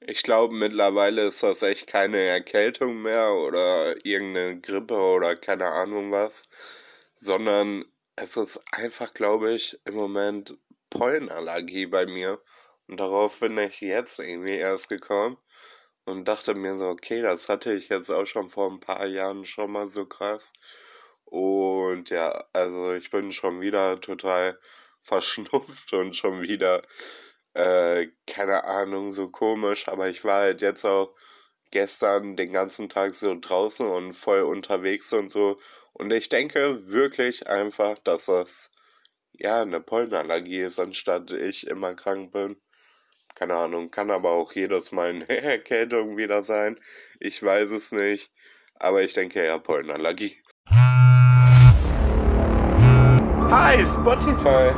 Ich glaube, mittlerweile ist das echt keine Erkältung mehr oder irgendeine Grippe oder keine Ahnung was, sondern es ist einfach, glaube ich, im Moment Pollenallergie bei mir. Und darauf bin ich jetzt irgendwie erst gekommen und dachte mir so, okay, das hatte ich jetzt auch schon vor ein paar Jahren schon mal so krass. Und ja, also ich bin schon wieder total verschnupft und schon wieder äh, keine Ahnung, so komisch, aber ich war halt jetzt auch gestern den ganzen Tag so draußen und voll unterwegs und so. Und ich denke wirklich einfach, dass das ja eine Pollenallergie ist, anstatt ich immer krank bin. Keine Ahnung, kann aber auch jedes Mal eine Erkältung wieder sein. Ich weiß es nicht. Aber ich denke ja Pollenallergie. Hi, Spotify.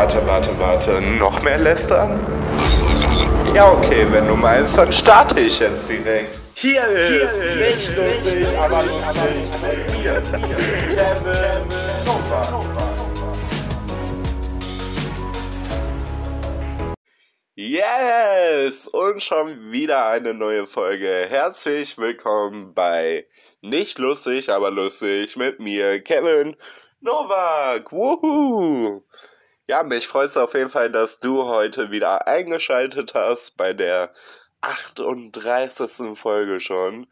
Warte, warte, warte. Noch mehr lästern? Ja, okay, wenn du meinst, dann starte ich jetzt direkt. Hier ist, Hier nicht lustig, aber lustig mit mir, Kevin Nova. Yes! Und schon wieder eine neue Folge. Herzlich willkommen bei Nicht lustig, aber lustig mit mir, Kevin Novak. Wuhu! Ja, mich freut es auf jeden Fall, dass du heute wieder eingeschaltet hast bei der 38. Folge schon.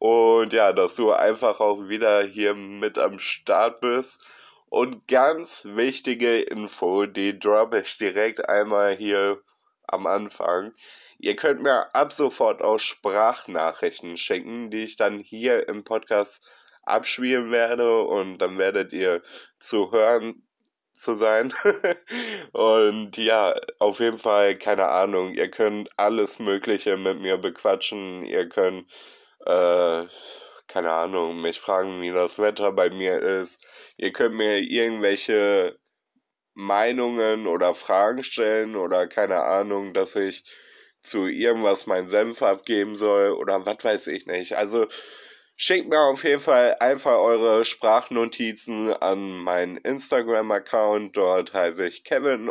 Und ja, dass du einfach auch wieder hier mit am Start bist. Und ganz wichtige Info, die droppe ich direkt einmal hier am Anfang. Ihr könnt mir ab sofort auch Sprachnachrichten schicken, die ich dann hier im Podcast abspielen werde und dann werdet ihr zu hören zu sein. und ja, auf jeden Fall, keine Ahnung, ihr könnt alles Mögliche mit mir bequatschen. Ihr könnt, äh, keine Ahnung, mich fragen, wie das Wetter bei mir ist. Ihr könnt mir irgendwelche Meinungen oder Fragen stellen oder keine Ahnung, dass ich zu irgendwas meinen Senf abgeben soll oder was weiß ich nicht. Also Schickt mir auf jeden Fall einfach eure Sprachnotizen an meinen Instagram-Account. Dort heiße ich Kevin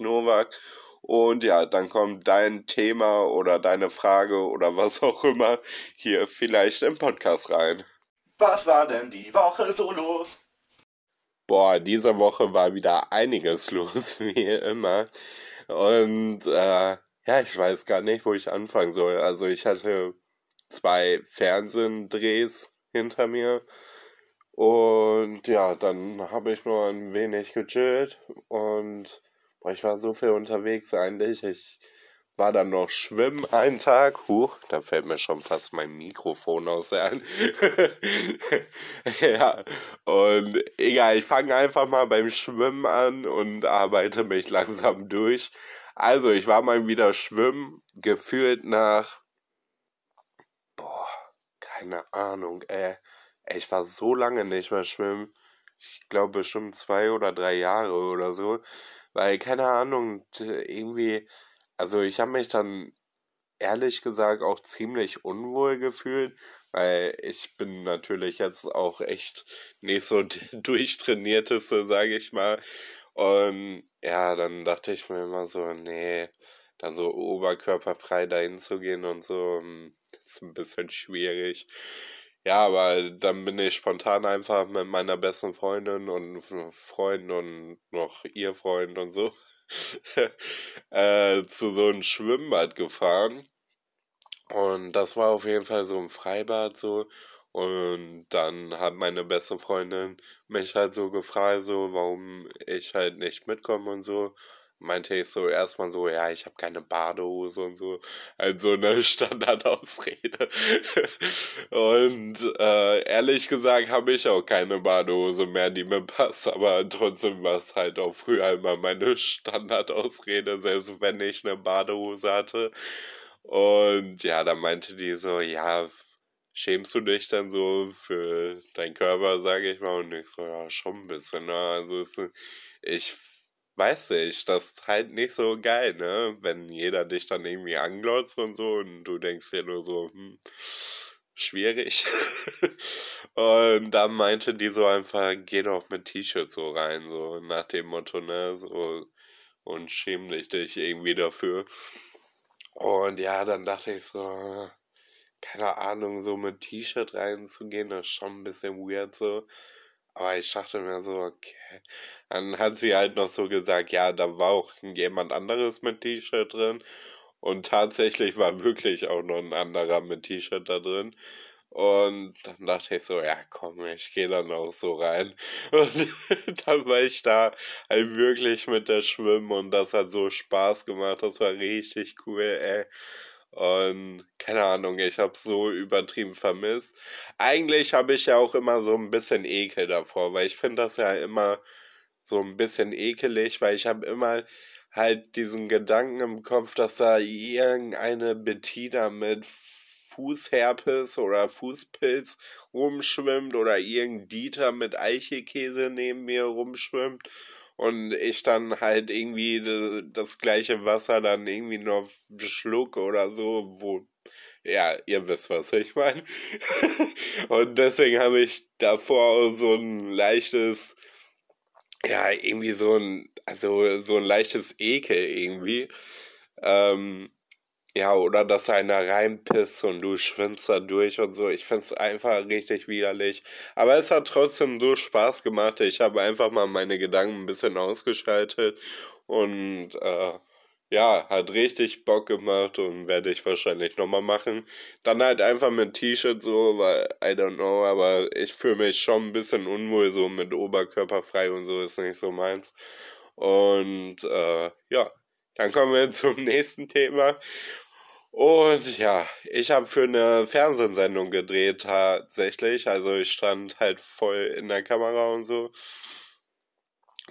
Novak. Und ja, dann kommt dein Thema oder deine Frage oder was auch immer hier vielleicht im Podcast rein. Was war denn die Woche so los? Boah, diese Woche war wieder einiges los, wie immer. Und äh, ja, ich weiß gar nicht, wo ich anfangen soll. Also ich hatte zwei Fernsehdrehs hinter mir. Und ja, dann habe ich nur ein wenig gechillt und boah, ich war so viel unterwegs eigentlich. Ich war dann noch schwimmen einen Tag. Huch, da fällt mir schon fast mein Mikrofon aus Hand. ja, und egal, ich fange einfach mal beim Schwimmen an und arbeite mich langsam durch. Also, ich war mal wieder schwimmen, gefühlt nach keine Ahnung, ey. Ich war so lange nicht mehr schwimmen. Ich glaube bestimmt zwei oder drei Jahre oder so. Weil, keine Ahnung, irgendwie, also ich habe mich dann ehrlich gesagt auch ziemlich unwohl gefühlt, weil ich bin natürlich jetzt auch echt nicht so durchtrainierteste, sage ich mal. Und ja, dann dachte ich mir immer so, nee, dann so oberkörperfrei dahin zu gehen und so, hm, das ist ein bisschen schwierig. Ja, aber dann bin ich spontan einfach mit meiner besten Freundin und Freund und noch ihr Freund und so äh, zu so einem Schwimmbad gefahren. Und das war auf jeden Fall so ein Freibad so. Und dann hat meine beste Freundin mich halt so gefragt, so, warum ich halt nicht mitkomme und so meinte ich so erstmal so, ja, ich habe keine Badehose und so. Also eine Standardausrede. und äh, ehrlich gesagt habe ich auch keine Badehose mehr, die mir passt. Aber trotzdem war es halt auch früher immer meine Standardausrede, selbst wenn ich eine Badehose hatte. Und ja, da meinte die so, ja, schämst du dich dann so für deinen Körper, sage ich mal. Und ich so, ja, schon ein bisschen. Ne? Also ist, ich weiß ich, das ist halt nicht so geil, ne? Wenn jeder dich dann irgendwie anglotzt und so und du denkst dir nur so, hm, schwierig. und dann meinte die so einfach, geh doch mit T-Shirt so rein, so nach dem Motto, ne? So, und schäm dich irgendwie dafür. Und ja, dann dachte ich so, keine Ahnung, so mit T-Shirt reinzugehen, das ist schon ein bisschen weird so. Aber ich dachte mir so, okay. Dann hat sie halt noch so gesagt, ja, da war auch jemand anderes mit T-Shirt drin. Und tatsächlich war wirklich auch noch ein anderer mit T-Shirt da drin. Und dann dachte ich so, ja komm, ich gehe dann auch so rein. Und dann war ich da halt wirklich mit der Schwimmen und das hat so Spaß gemacht. Das war richtig cool, ey. Und keine Ahnung, ich habe so übertrieben vermisst. Eigentlich habe ich ja auch immer so ein bisschen Ekel davor, weil ich finde das ja immer so ein bisschen ekelig, weil ich habe immer halt diesen Gedanken im Kopf, dass da irgendeine Bettina mit Fußherpes oder Fußpilz rumschwimmt oder irgendein Dieter mit Eichelkäse neben mir rumschwimmt und ich dann halt irgendwie das gleiche Wasser dann irgendwie noch schluck oder so, wo ja, ihr wisst, was ich meine. und deswegen habe ich davor so ein leichtes, ja, irgendwie so ein, also so ein leichtes Ekel irgendwie. Ähm, ja, oder dass einer reinpisst und du schwimmst da durch und so. Ich find's einfach richtig widerlich. Aber es hat trotzdem so Spaß gemacht. Ich habe einfach mal meine Gedanken ein bisschen ausgeschaltet und äh, ja, hat richtig Bock gemacht und werde ich wahrscheinlich nochmal machen. Dann halt einfach mit T-Shirt so, weil I don't know, aber ich fühle mich schon ein bisschen unwohl so mit Oberkörper frei und so ist nicht so meins. Und äh, ja, dann kommen wir zum nächsten Thema. Und ja, ich habe für eine Fernsehsendung gedreht tatsächlich. Also ich stand halt voll in der Kamera und so.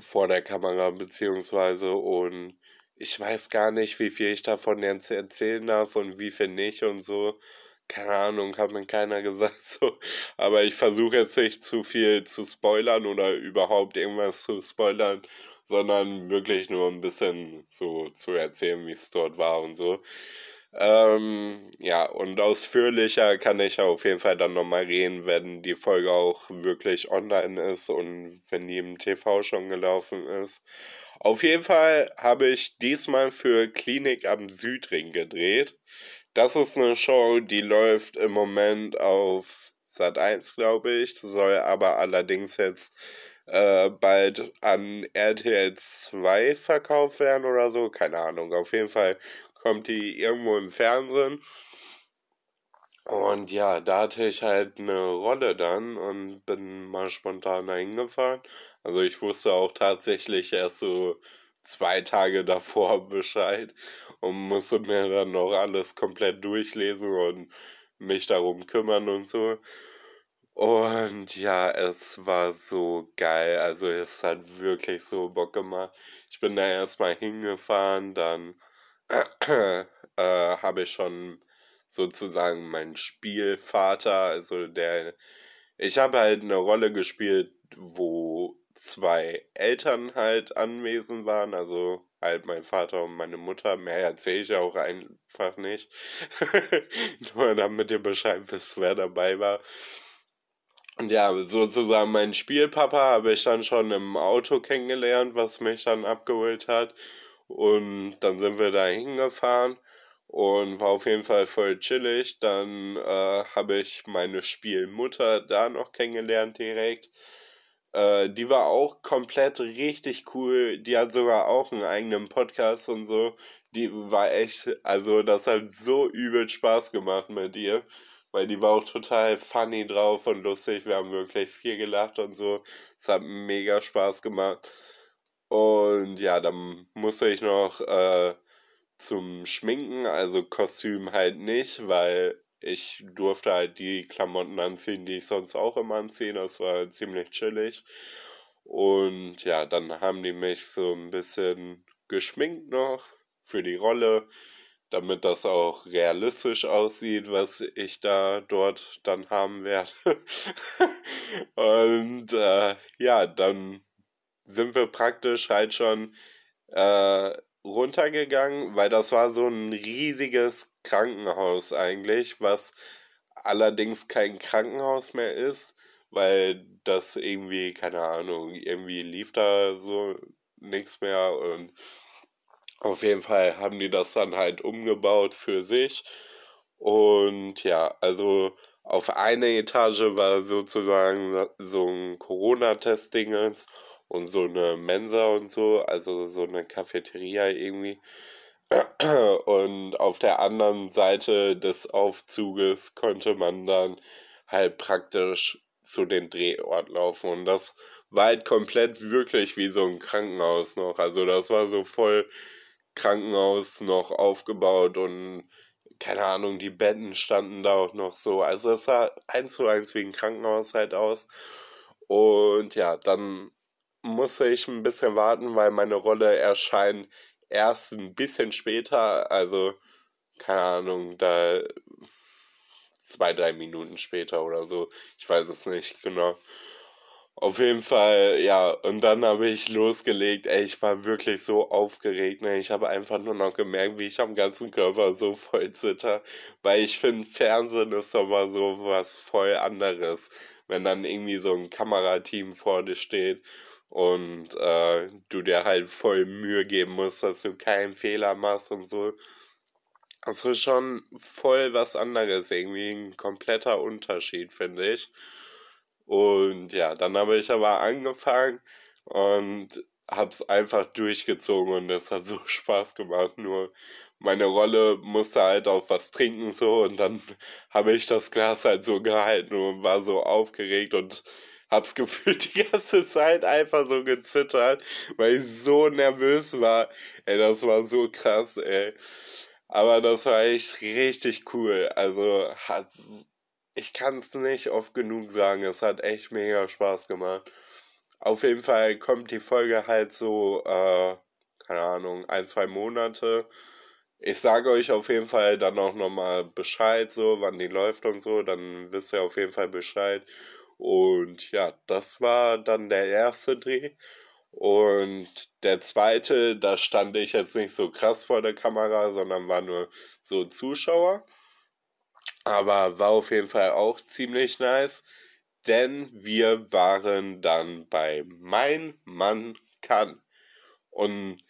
Vor der Kamera beziehungsweise. Und ich weiß gar nicht, wie viel ich davon jetzt erzählen darf und wie viel nicht und so. Keine Ahnung, hat mir keiner gesagt so. Aber ich versuche jetzt nicht zu viel zu spoilern oder überhaupt irgendwas zu spoilern, sondern wirklich nur ein bisschen so zu erzählen, wie es dort war und so. Ähm, ja, und ausführlicher kann ich auf jeden Fall dann nochmal reden, wenn die Folge auch wirklich online ist und wenn die im TV schon gelaufen ist. Auf jeden Fall habe ich diesmal für Klinik am Südring gedreht. Das ist eine Show, die läuft im Moment auf Sat 1, glaube ich, soll aber allerdings jetzt äh, bald an RTL 2 verkauft werden oder so. Keine Ahnung. Auf jeden Fall kommt die irgendwo im Fernsehen. Und ja, da hatte ich halt eine Rolle dann und bin mal spontan dahin gefahren. Also ich wusste auch tatsächlich erst so zwei Tage davor Bescheid und musste mir dann noch alles komplett durchlesen und mich darum kümmern und so. Und ja, es war so geil. Also es hat wirklich so Bock gemacht. Ich bin da erstmal hingefahren, dann äh, habe ich schon sozusagen meinen Spielvater, also der, ich habe halt eine Rolle gespielt, wo zwei Eltern halt anwesend waren, also halt mein Vater und meine Mutter. Mehr erzähle ich auch einfach nicht. Nur damit ihr Bescheid wisst, wer dabei war. Und ja, sozusagen mein Spielpapa habe ich dann schon im Auto kennengelernt, was mich dann abgeholt hat. Und dann sind wir da hingefahren und war auf jeden Fall voll chillig. Dann äh, habe ich meine Spielmutter da noch kennengelernt direkt. Äh, die war auch komplett richtig cool. Die hat sogar auch einen eigenen Podcast und so. Die war echt, also das hat so übel Spaß gemacht mit ihr. Weil die war auch total funny drauf und lustig. Wir haben wirklich viel gelacht und so. Es hat mega Spaß gemacht. Und ja, dann musste ich noch äh, zum Schminken, also Kostüm halt nicht, weil ich durfte halt die Klamotten anziehen, die ich sonst auch immer anziehe. Das war ziemlich chillig. Und ja, dann haben die mich so ein bisschen geschminkt noch für die Rolle, damit das auch realistisch aussieht, was ich da dort dann haben werde. Und äh, ja, dann sind wir praktisch halt schon äh, runtergegangen, weil das war so ein riesiges Krankenhaus eigentlich, was allerdings kein Krankenhaus mehr ist, weil das irgendwie, keine Ahnung, irgendwie lief da so nichts mehr und Auf jeden Fall haben die das dann halt umgebaut für sich. Und ja, also auf einer Etage war sozusagen so ein Corona-Test-Dingens und so eine Mensa und so, also so eine Cafeteria irgendwie. Und auf der anderen Seite des Aufzuges konnte man dann halt praktisch zu den Drehort laufen. Und das war halt komplett wirklich wie so ein Krankenhaus noch. Also das war so voll Krankenhaus noch aufgebaut und keine Ahnung, die Betten standen da auch noch so. Also es sah eins zu eins wie ein Krankenhaus halt aus. Und ja, dann musste ich ein bisschen warten, weil meine Rolle erscheint erst ein bisschen später, also keine Ahnung, da zwei, drei Minuten später oder so. Ich weiß es nicht genau. Auf jeden Fall, ja, und dann habe ich losgelegt, ey, ich war wirklich so aufgeregt, ne? Ich habe einfach nur noch gemerkt, wie ich am ganzen Körper so voll zitter, weil ich finde, Fernsehen ist doch mal so was voll anderes, wenn dann irgendwie so ein Kamerateam vor dir steht und äh, du dir halt voll Mühe geben musst, dass du keinen Fehler machst und so. Das ist schon voll was anderes, irgendwie ein kompletter Unterschied, finde ich. Und ja, dann habe ich aber angefangen und hab's einfach durchgezogen und es hat so Spaß gemacht. Nur meine Rolle musste halt auch was trinken so und dann habe ich das Glas halt so gehalten und war so aufgeregt und hab's gefühlt die ganze Zeit einfach so gezittert, weil ich so nervös war. Ey, das war so krass, ey. Aber das war echt richtig cool. Also hat ich kann es nicht oft genug sagen. Es hat echt mega Spaß gemacht. Auf jeden Fall kommt die Folge halt so, äh, keine Ahnung, ein, zwei Monate. Ich sage euch auf jeden Fall dann auch nochmal Bescheid, so, wann die läuft und so. Dann wisst ihr auf jeden Fall Bescheid. Und ja, das war dann der erste Dreh. Und der zweite, da stand ich jetzt nicht so krass vor der Kamera, sondern war nur so Zuschauer. Aber war auf jeden Fall auch ziemlich nice, denn wir waren dann bei Mein Mann kann. Und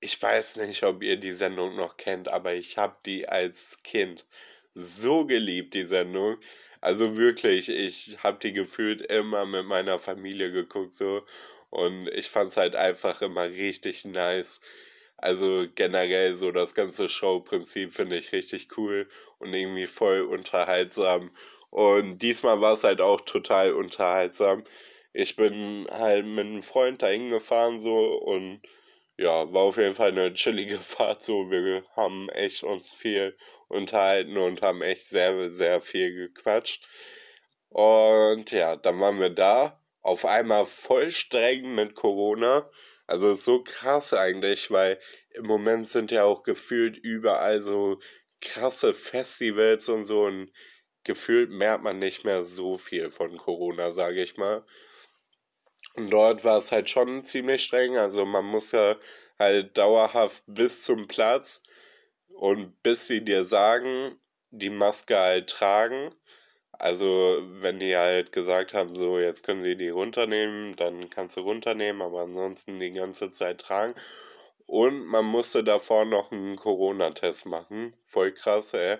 ich weiß nicht, ob ihr die Sendung noch kennt, aber ich habe die als Kind so geliebt, die Sendung. Also wirklich, ich habe die gefühlt immer mit meiner Familie geguckt so und ich fand's halt einfach immer richtig nice. Also generell so das ganze Showprinzip finde ich richtig cool und irgendwie voll unterhaltsam. Und diesmal war es halt auch total unterhaltsam. Ich bin halt mit einem Freund dahin gefahren so und ja, war auf jeden Fall eine chillige Fahrt so. Wir haben echt uns viel unterhalten und haben echt sehr, sehr viel gequatscht. Und ja, dann waren wir da. Auf einmal voll streng mit Corona. Also so krass eigentlich, weil im Moment sind ja auch gefühlt überall so krasse Festivals und so und gefühlt merkt man nicht mehr so viel von Corona, sage ich mal. Und dort war es halt schon ziemlich streng, also man muss ja halt dauerhaft bis zum Platz und bis sie dir sagen, die Maske halt tragen. Also, wenn die halt gesagt haben, so, jetzt können sie die runternehmen, dann kannst du runternehmen, aber ansonsten die ganze Zeit tragen. Und man musste davor noch einen Corona-Test machen. Voll krass, ey.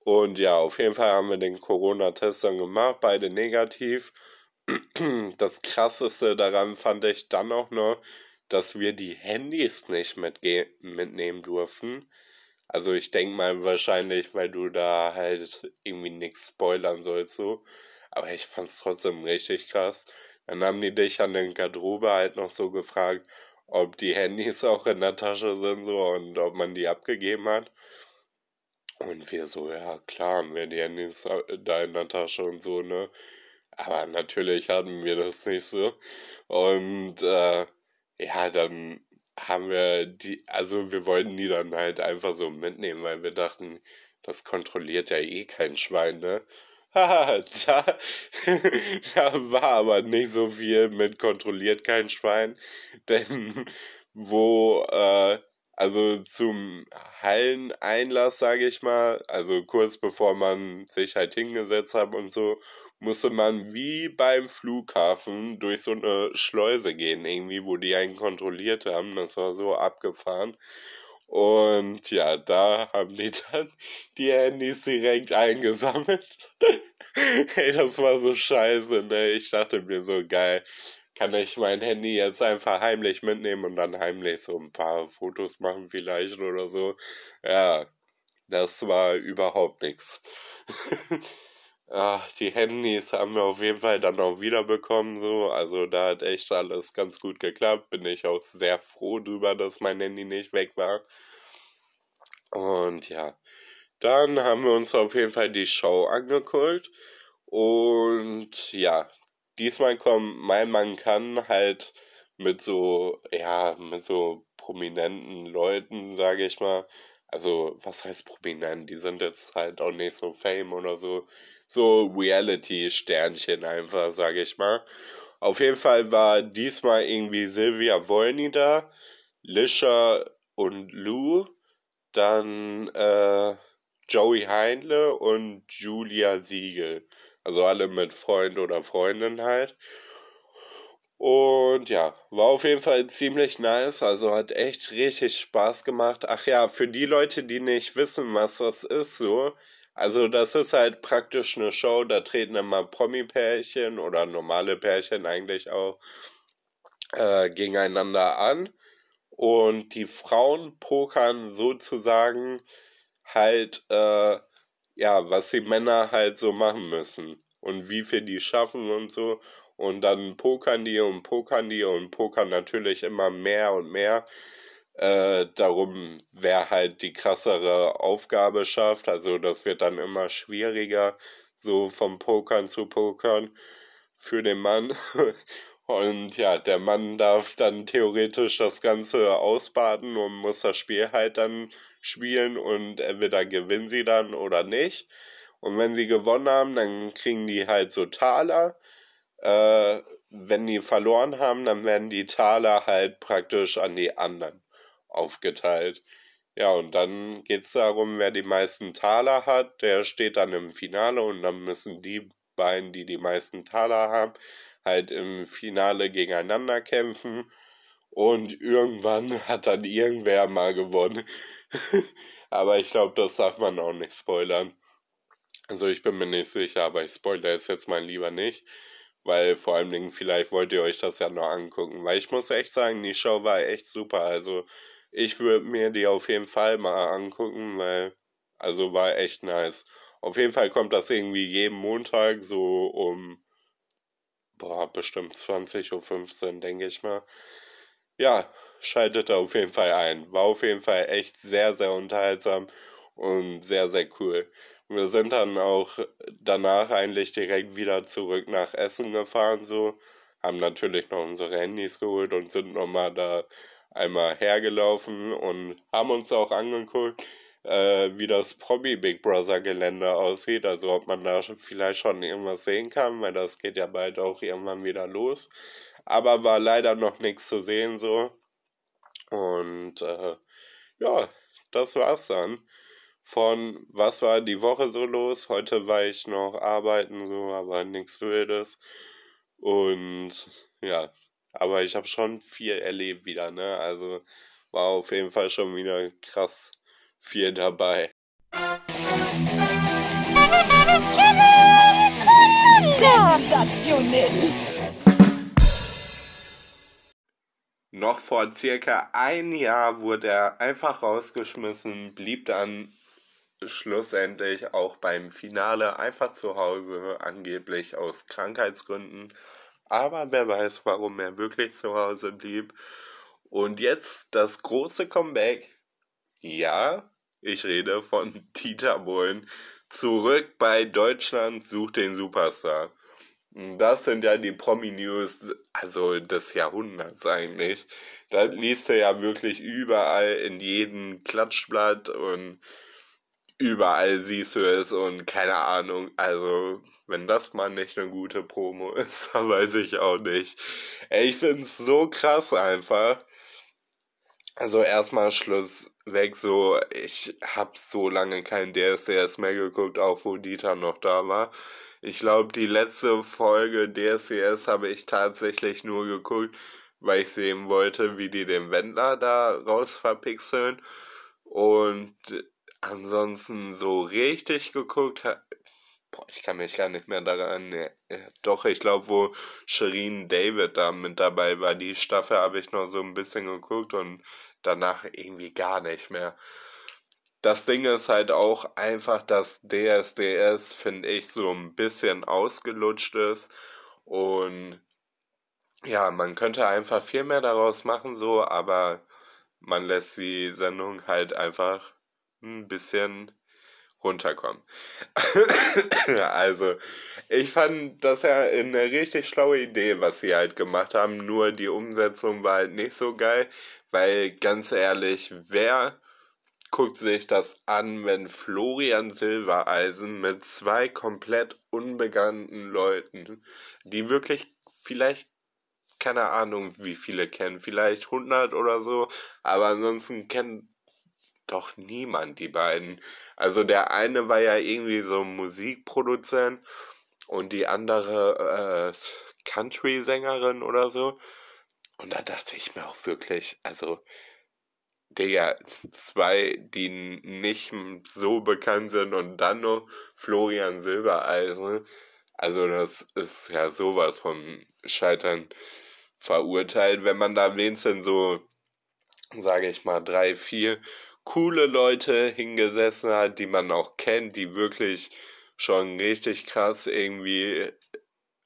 Und ja, auf jeden Fall haben wir den Corona-Test dann gemacht, beide negativ. Das krasseste daran fand ich dann auch noch, dass wir die Handys nicht mitnehmen durften. Also ich denke mal wahrscheinlich, weil du da halt irgendwie nichts spoilern sollst so. Aber ich fand's trotzdem richtig krass. Dann haben die dich an den Garderobe halt noch so gefragt, ob die Handys auch in der Tasche sind so und ob man die abgegeben hat. Und wir so, ja klar, haben wir die Handys da in der Tasche und so, ne? Aber natürlich hatten wir das nicht so. Und äh, ja, dann haben wir die, also wir wollten die dann halt einfach so mitnehmen, weil wir dachten, das kontrolliert ja eh kein Schwein, ne? Da, da war aber nicht so viel mit kontrolliert kein Schwein, denn wo, äh, also zum Halleneinlass, sage ich mal, also kurz bevor man sich halt hingesetzt hat und so, musste man wie beim Flughafen durch so eine Schleuse gehen, irgendwie, wo die einen kontrolliert haben. Das war so abgefahren. Und ja, da haben die dann die Handys direkt eingesammelt. Ey, das war so scheiße, ne? Ich dachte mir so, geil, kann ich mein Handy jetzt einfach heimlich mitnehmen und dann heimlich so ein paar Fotos machen vielleicht oder so. Ja, das war überhaupt nichts. Ach, die Handys haben wir auf jeden Fall dann auch wiederbekommen, so. Also da hat echt alles ganz gut geklappt. Bin ich auch sehr froh drüber, dass mein Handy nicht weg war. Und ja, dann haben wir uns auf jeden Fall die Show angeguckt. Und ja, diesmal kommt mein Mann kann halt mit so, ja, mit so prominenten Leuten, sage ich mal. Also, was heißt prominent? Die sind jetzt halt auch nicht so fame oder so so Reality-Sternchen einfach, sage ich mal. Auf jeden Fall war diesmal irgendwie Silvia Wolny da, Lisha und Lou, dann äh, Joey Heinle und Julia Siegel. Also alle mit Freund oder Freundin halt. Und ja, war auf jeden Fall ziemlich nice. Also hat echt richtig Spaß gemacht. Ach ja, für die Leute, die nicht wissen, was das ist, so, also das ist halt praktisch eine Show, da treten immer Promi-Pärchen oder normale Pärchen eigentlich auch äh, gegeneinander an. Und die Frauen pokern sozusagen halt, äh, ja, was die Männer halt so machen müssen. Und wie viel die schaffen und so. Und dann pokern die und pokern die und pokern natürlich immer mehr und mehr äh, darum, wer halt die krassere Aufgabe schafft. Also das wird dann immer schwieriger, so vom Pokern zu pokern für den Mann. Und ja, der Mann darf dann theoretisch das Ganze ausbaden und muss das Spiel halt dann spielen und entweder gewinnen sie dann oder nicht. Und wenn sie gewonnen haben, dann kriegen die halt so Taler. Äh, wenn die verloren haben, dann werden die Taler halt praktisch an die anderen aufgeteilt. Ja, und dann geht es darum, wer die meisten Taler hat, der steht dann im Finale und dann müssen die beiden, die die meisten Taler haben, halt im Finale gegeneinander kämpfen. Und irgendwann hat dann irgendwer mal gewonnen. aber ich glaube, das darf man auch nicht spoilern. Also ich bin mir nicht sicher, aber ich spoilere es jetzt mal lieber nicht. Weil vor allen Dingen, vielleicht wollt ihr euch das ja noch angucken. Weil ich muss echt sagen, die Show war echt super. Also ich würde mir die auf jeden Fall mal angucken, weil, also war echt nice. Auf jeden Fall kommt das irgendwie jeden Montag so um, boah, bestimmt 20.15 Uhr, denke ich mal. Ja, schaltet da auf jeden Fall ein. War auf jeden Fall echt sehr, sehr unterhaltsam und sehr, sehr cool. Wir sind dann auch danach eigentlich direkt wieder zurück nach Essen gefahren, so. Haben natürlich noch unsere Handys geholt und sind nochmal da einmal hergelaufen und haben uns auch angeguckt, äh, wie das Promi Big Brother Gelände aussieht. Also ob man da vielleicht schon irgendwas sehen kann, weil das geht ja bald auch irgendwann wieder los. Aber war leider noch nichts zu sehen so. Und äh, ja, das war's dann. Von was war die Woche so los? Heute war ich noch arbeiten so, aber nichts Wildes. Und ja, aber ich habe schon viel erlebt wieder, ne? Also war auf jeden Fall schon wieder krass viel dabei. Sensationell! Noch vor circa ein Jahr wurde er einfach rausgeschmissen, blieb dann schlussendlich auch beim Finale einfach zu Hause, angeblich aus Krankheitsgründen. Aber wer weiß, warum er wirklich zu Hause blieb. Und jetzt das große Comeback. Ja, ich rede von Dieter Bohlen. Zurück bei Deutschland sucht den Superstar. Das sind ja die Promi-News, also des Jahrhunderts eigentlich. Da liest er ja wirklich überall in jedem Klatschblatt und überall siehst du es und keine Ahnung. Also, wenn das mal nicht eine gute Promo ist, dann weiß ich auch nicht. Ey, ich find's so krass einfach. Also erstmal Schluss, weg. So, ich habe so lange kein DSDS mehr geguckt, auch wo Dieter noch da war. Ich glaube, die letzte Folge DSDS habe ich tatsächlich nur geguckt, weil ich sehen wollte, wie die den Wendler da raus verpixeln. Und ansonsten so richtig geguckt, boah, ich kann mich gar nicht mehr daran, ne, doch, ich glaube, wo Shireen David da mit dabei war, die Staffel habe ich noch so ein bisschen geguckt und danach irgendwie gar nicht mehr. Das Ding ist halt auch einfach, dass DSDS, finde ich, so ein bisschen ausgelutscht ist und ja, man könnte einfach viel mehr daraus machen, so, aber man lässt die Sendung halt einfach ein bisschen runterkommen. also, ich fand das ja eine richtig schlaue Idee, was sie halt gemacht haben, nur die Umsetzung war halt nicht so geil, weil ganz ehrlich, wer guckt sich das an, wenn Florian Silbereisen mit zwei komplett unbekannten Leuten, die wirklich vielleicht keine Ahnung, wie viele kennen, vielleicht 100 oder so, aber ansonsten kennt doch niemand die beiden. Also der eine war ja irgendwie so Musikproduzent und die andere äh, Country-Sängerin oder so. Und da dachte ich mir auch wirklich, also Digga, zwei, die nicht so bekannt sind und dann noch Florian Silbereisen. Also das ist ja sowas vom Scheitern verurteilt, wenn man da wenigstens so, sage ich mal, drei, vier coole Leute hingesessen hat, die man auch kennt, die wirklich schon richtig krass irgendwie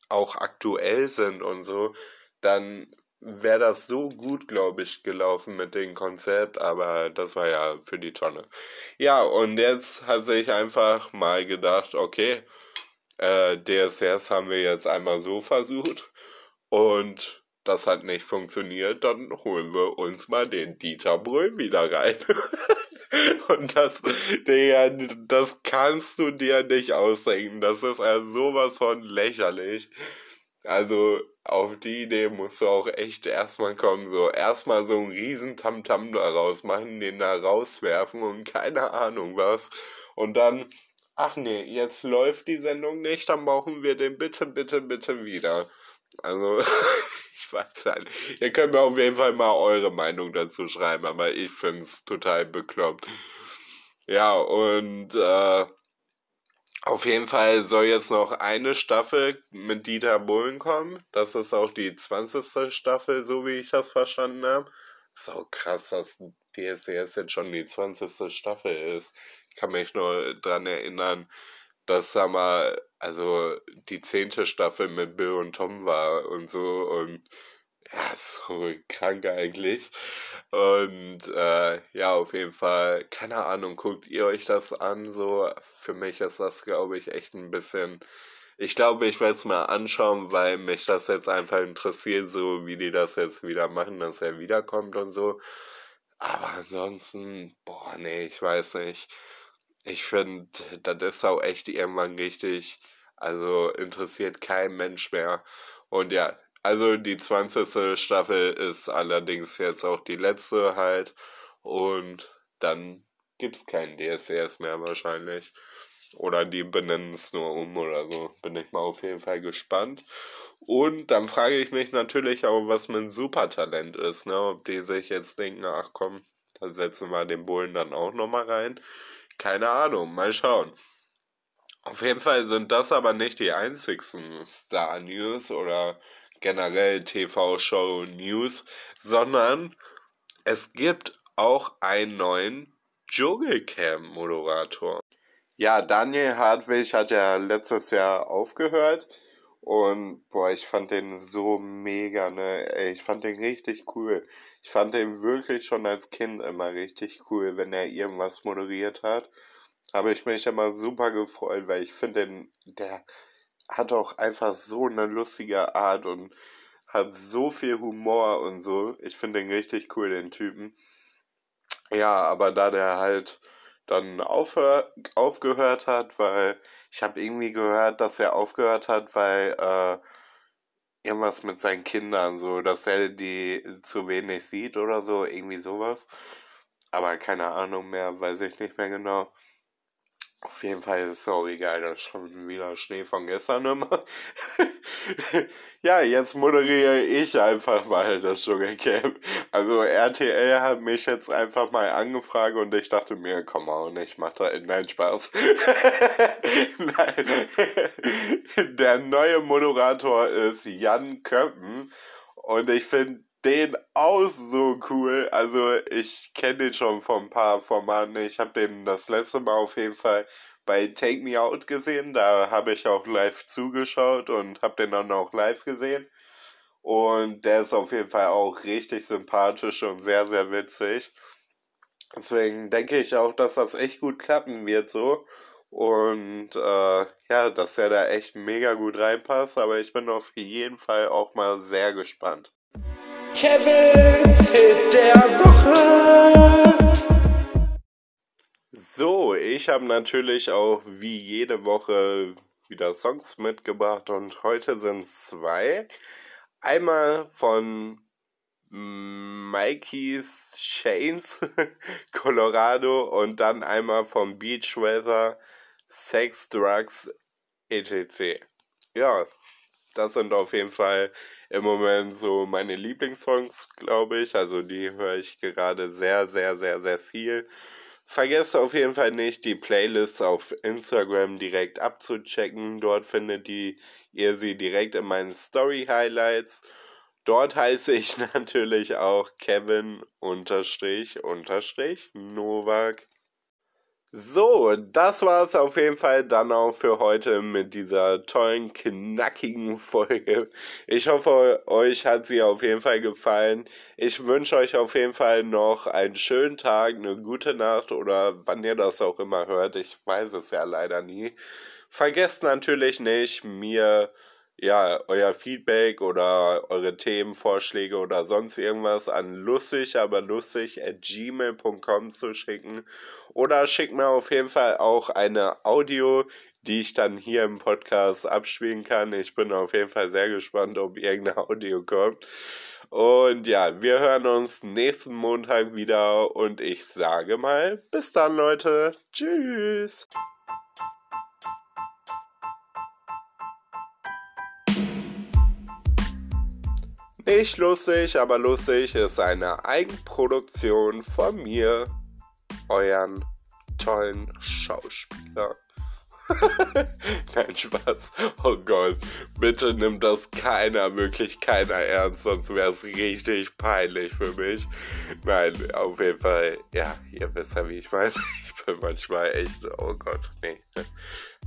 auch aktuell sind und so, dann wäre das so gut, glaube ich, gelaufen mit dem Konzept, aber das war ja für die Tonne. Ja, und jetzt hat sich einfach mal gedacht, okay, äh, DSS haben wir jetzt einmal so versucht und das hat nicht funktioniert, dann holen wir uns mal den Dieter Brüll wieder rein. Und das, Digga, das kannst du dir nicht ausdenken. Das ist ja sowas von lächerlich. Also, auf die Idee musst du auch echt erstmal kommen. So, erstmal so einen riesen Tamtam da rausmachen, den da rauswerfen und keine Ahnung was. Und dann, ach nee, jetzt läuft die Sendung nicht, dann brauchen wir den bitte, bitte, bitte wieder. Also, ich weiß halt. Ihr könnt mir auf jeden Fall mal eure Meinung dazu schreiben, aber ich finde es total bekloppt. Ja, und äh, auf jeden Fall soll jetzt noch eine Staffel mit Dieter Bohlen kommen. Das ist auch die 20. Staffel, so wie ich das verstanden habe. Auch krass, dass DSDS jetzt schon die 20. Staffel ist. Ich kann mich nur dran erinnern, dass, sag mal, also die zehnte Staffel mit Bill und Tom war und so und ja, so krank eigentlich. Und äh, ja, auf jeden Fall, keine Ahnung, guckt ihr euch das an? So, für mich ist das, glaube ich, echt ein bisschen. Ich glaube, ich werde es mal anschauen, weil mich das jetzt einfach interessiert, so wie die das jetzt wieder machen, dass er wiederkommt und so. Aber ansonsten, boah, nee, ich weiß nicht. Ich finde, das ist auch echt irgendwann richtig, also interessiert kein Mensch mehr. Und ja, also die 20. Staffel ist allerdings jetzt auch die letzte halt. Und dann gibt's keinen DSCS mehr wahrscheinlich. Oder die benennen es nur um oder so. Bin ich mal auf jeden Fall gespannt. Und dann frage ich mich natürlich auch, was mit Supertalent ist, ne? Ob die sich jetzt denken, ach komm, da setzen wir den Bullen dann auch nochmal rein. Keine Ahnung, mal schauen. Auf jeden Fall sind das aber nicht die einzigsten Star News oder generell TV-Show News, sondern es gibt auch einen neuen Dschungelcamp-Moderator. Ja, Daniel Hartwig hat ja letztes Jahr aufgehört und boah, ich fand den so mega, ne? Ey, ich fand den richtig cool. Ich fand den wirklich schon als Kind immer richtig cool, wenn er irgendwas moderiert hat. Habe ich mich immer super gefreut, weil ich finde den, der hat auch einfach so eine lustige Art und hat so viel Humor und so. Ich finde den richtig cool, den Typen. Ja, aber da der halt dann aufhör aufgehört hat, weil ich habe irgendwie gehört, dass er aufgehört hat, weil äh, irgendwas mit seinen Kindern, so, dass er die zu wenig sieht oder so, irgendwie sowas. aber keine Ahnung mehr, weiß ich nicht mehr genau. Auf jeden Fall ist es auch egal, das ist schon wieder Schnee von gestern immer. ja, jetzt moderiere ich einfach mal das Dschungelcamp. Also RTL hat mich jetzt einfach mal angefragt und ich dachte mir, komm on, ich mach da nein Spaß. nein. Der neue Moderator ist Jan Köppen und ich finde den auch so cool. Also ich kenne den schon von ein paar Formaten. Ich habe den das letzte Mal auf jeden Fall bei Take Me Out gesehen. Da habe ich auch live zugeschaut und habe den dann auch live gesehen. Und der ist auf jeden Fall auch richtig sympathisch und sehr, sehr witzig. Deswegen denke ich auch, dass das echt gut klappen wird so. Und äh, ja, dass er da echt mega gut reinpasst. Aber ich bin auf jeden Fall auch mal sehr gespannt. Kevins Hit der Woche. So, ich habe natürlich auch wie jede Woche wieder Songs mitgebracht und heute sind es zwei. Einmal von Mikey's Chains, Colorado und dann einmal von Beach Weather, Sex, Drugs, etc. Ja, das sind auf jeden Fall im Moment so meine Lieblingssongs, glaube ich. Also die höre ich gerade sehr, sehr, sehr, sehr viel. Vergesst auf jeden Fall nicht, die Playlists auf Instagram direkt abzuchecken. Dort findet die, ihr sie direkt in meinen Story Highlights. Dort heiße ich natürlich auch Kevin unterstrich unterstrich Novak so, das war es auf jeden Fall dann auch für heute mit dieser tollen, knackigen Folge. Ich hoffe, euch hat sie auf jeden Fall gefallen. Ich wünsche euch auf jeden Fall noch einen schönen Tag, eine gute Nacht oder wann ihr das auch immer hört. Ich weiß es ja leider nie. Vergesst natürlich nicht, mir ja, euer Feedback oder eure Themenvorschläge oder sonst irgendwas an lustig, aber lustig at gmail.com zu schicken. Oder schickt mir auf jeden Fall auch eine Audio, die ich dann hier im Podcast abspielen kann. Ich bin auf jeden Fall sehr gespannt, ob irgendeine Audio kommt. Und ja, wir hören uns nächsten Montag wieder und ich sage mal, bis dann Leute. Tschüss. Nicht lustig, aber lustig ist eine Eigenproduktion von mir, euren tollen Schauspieler. Nein, Spaß. Oh Gott, bitte nimmt das keiner, wirklich keiner ernst, sonst wäre es richtig peinlich für mich. Nein, auf jeden Fall, ja, ihr wisst ja, wie ich meine. Ich bin manchmal echt, oh Gott, nee.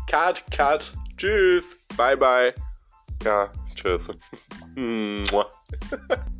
Cut, cut, tschüss, bye bye. Ja, tschüss.